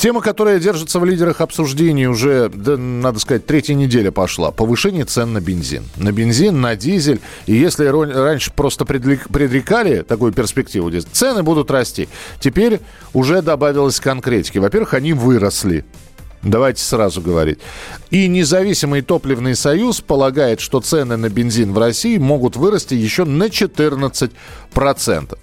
Тема, которая держится в лидерах обсуждений уже, да, надо сказать, третья неделя пошла. Повышение цен на бензин. На бензин, на дизель. И если раньше просто предрекали такую перспективу, цены будут расти, теперь уже добавилось конкретики. Во-первых, они выросли. Давайте сразу говорить. И независимый топливный союз полагает, что цены на бензин в России могут вырасти еще на 14%.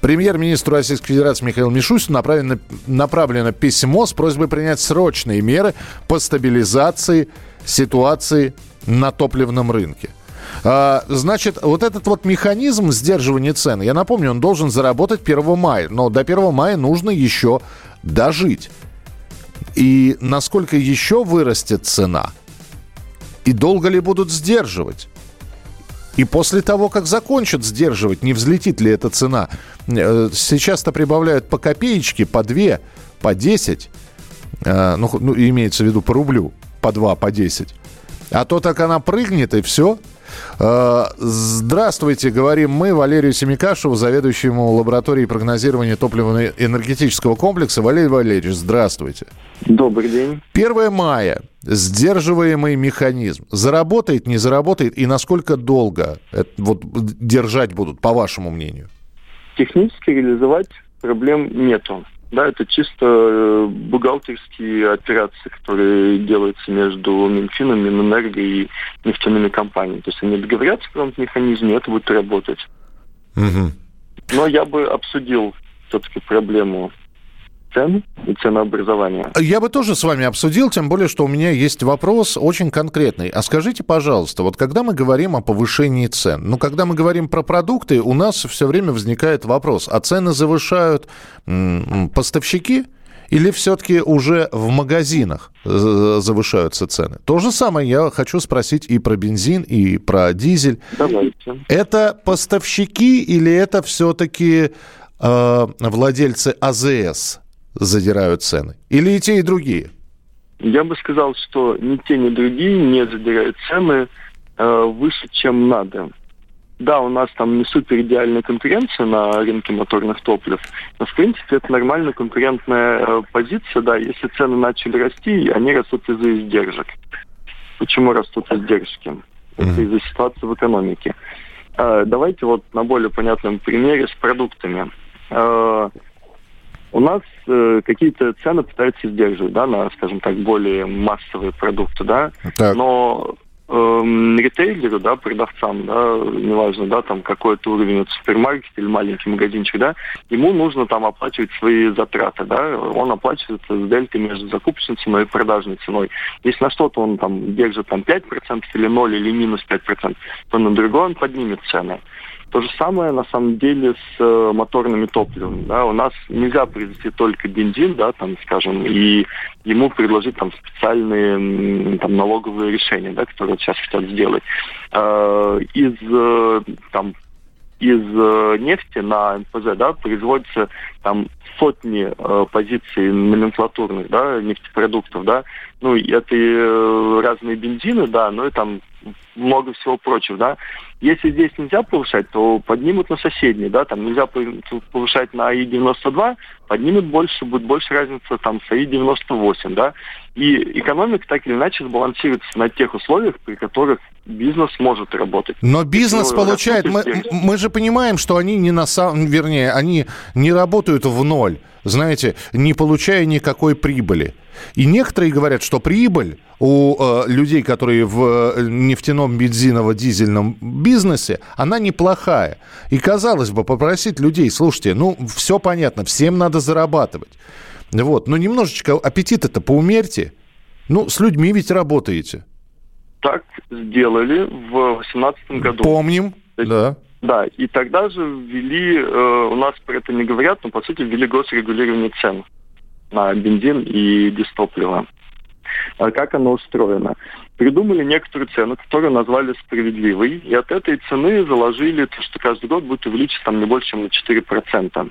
Премьер-министру Российской Федерации Михаилу Мишустину направлено, направлено письмо с просьбой принять срочные меры по стабилизации ситуации на топливном рынке. А, значит, вот этот вот механизм сдерживания цен, я напомню, он должен заработать 1 мая, но до 1 мая нужно еще дожить. И насколько еще вырастет цена? И долго ли будут сдерживать? И после того, как закончат сдерживать, не взлетит ли эта цена? Э, сейчас-то прибавляют по копеечке, по 2, по 10. Э, ну, ну, имеется в виду по рублю. По 2, по 10. А то так она прыгнет, и все – здравствуйте, говорим мы Валерию Семикашеву, заведующему лабораторией прогнозирования топливно-энергетического комплекса. Валерий Валерьевич, здравствуйте. Добрый день. 1 мая. Сдерживаемый механизм. Заработает, не заработает и насколько долго это, вот, держать будут, по вашему мнению? Технически реализовать проблем нету. Да, это чисто э, бухгалтерские операции, которые делаются между Минфином, Минэнерго и нефтяными компаниями. То есть они договорятся в каком-то механизме, это будет работать. Угу. Но я бы обсудил все-таки проблему цен и ценообразования. Я бы тоже с вами обсудил, тем более, что у меня есть вопрос очень конкретный. А скажите, пожалуйста, вот когда мы говорим о повышении цен, ну, когда мы говорим про продукты, у нас все время возникает вопрос, а цены завышают поставщики? Или все-таки уже в магазинах завышаются цены? То же самое я хочу спросить и про бензин, и про дизель. Давайте. Это поставщики или это все-таки э, владельцы АЗС задирают цены? Или и те, и другие? Я бы сказал, что ни те, ни другие не задирают цены э, выше, чем надо. Да, у нас там не супер идеальная конкуренция на рынке моторных топлив, но в принципе это нормальная конкурентная э, позиция, да, если цены начали расти, они растут из-за издержек. Почему растут издержки? Это из-за ситуации в экономике. Э, давайте вот на более понятном примере с продуктами. Э, у нас э, какие-то цены пытаются сдерживать, да, на, скажем так, более массовые продукты, да. Так. Но э, ритейлеру, да, продавцам, да, неважно, да, там какой-то уровень от супермаркет или маленький магазинчик, да, ему нужно там оплачивать свои затраты, да, он оплачивает с дельтой между закупочной ценой и продажной ценой. Если на что-то он там держит там 5% или 0 или минус 5%, то на другое он поднимет цены. То же самое на самом деле с э, моторными топливами. Да? У нас нельзя произвести только бензин, да, там, скажем, и ему предложить там специальные там, налоговые решения, да, которые сейчас хотят сделать. Э, из э, там из нефти на НПЗ да, производится там сотни э, позиций номенклатурных да, нефтепродуктов, да, ну, это и разные бензины, да, ну и там много всего прочего, да. Если здесь нельзя повышать, то поднимут на соседние, да, там нельзя повышать на АИ-92, поднимут больше, будет больше разница там с АИ-98, да. И экономика так или иначе сбалансируется на тех условиях, при которых бизнес может работать. Но бизнес получает, мы, мы же понимаем, что они не на самом, вернее, они не работают в ноль, знаете, не получая никакой прибыли. И некоторые говорят, что прибыль у э, людей, которые в э, нефтяном, бензиново-дизельном бизнесе, она неплохая. И, казалось бы, попросить людей, слушайте, ну, все понятно, всем надо зарабатывать. Вот, но немножечко аппетит это поумерьте. Ну, с людьми ведь работаете. Так сделали в 2018 году. Помним, да. Да, и тогда же ввели, э, у нас про это не говорят, но по сути ввели госрегулирование цен на бензин и дистопливо. а как оно устроено. Придумали некоторую цену, которую назвали справедливой, и от этой цены заложили то, что каждый год будет увеличиться там не больше, чем на 4%.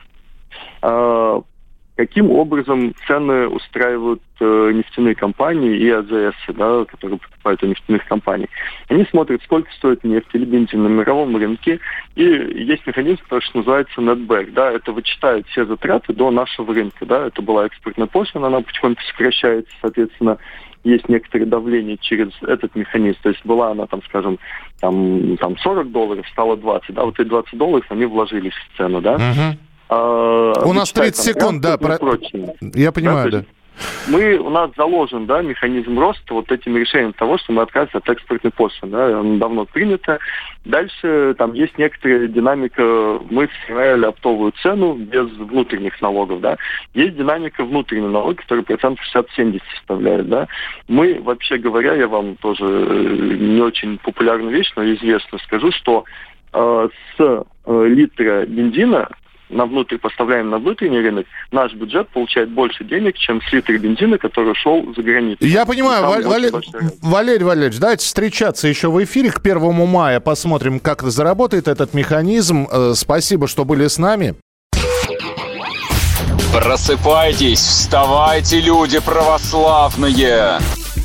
Каким образом цены устраивают э, нефтяные компании и АЗС, да, которые покупают у нефтяных компаний. Они смотрят, сколько стоит нефть или бензин на мировом рынке, и есть механизм, который что называется netback, да, это вычитает все затраты до нашего рынка, да, это была экспортная пошлина, она потихоньку сокращается, соответственно, есть некоторое давление через этот механизм. То есть была она, там, скажем, там, там 40 долларов, стала 20, да, вот эти 20 долларов они вложились в цену, да. Uh-huh. А, У нас 30 секунд, да. Про... Я понимаю, да. да. Мы, у нас заложен да, механизм роста вот этим решением того, что мы отказываемся от экспортной пошлины. Да, он давно принято. Дальше там есть некоторая динамика. Мы сохраняли оптовую цену без внутренних налогов. Да. Есть динамика внутренних налогов, который процентов 60-70 составляет. Да. Мы, вообще говоря, я вам тоже э, не очень популярную вещь, но известно скажу, что э, с э, литра бензина на внутрь поставляем на внутренний рынок, наш бюджет получает больше денег, чем с литра бензина, который шел за границу. Я понимаю, Валь... Валерий, Валерий Валерьевич, давайте встречаться еще в эфире к первому мая, посмотрим, как заработает этот механизм. Э, спасибо, что были с нами. Просыпайтесь, вставайте, люди православные!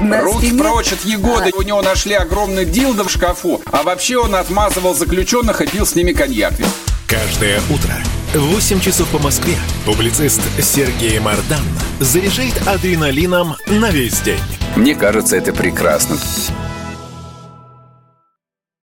Руки прочь от Егоды. У него нашли огромный дилдо в шкафу. А вообще он отмазывал заключенных и пил с ними коньяк. Каждое утро в 8 часов по Москве публицист Сергей Мардан заряжает адреналином на весь день. Мне кажется, это прекрасно.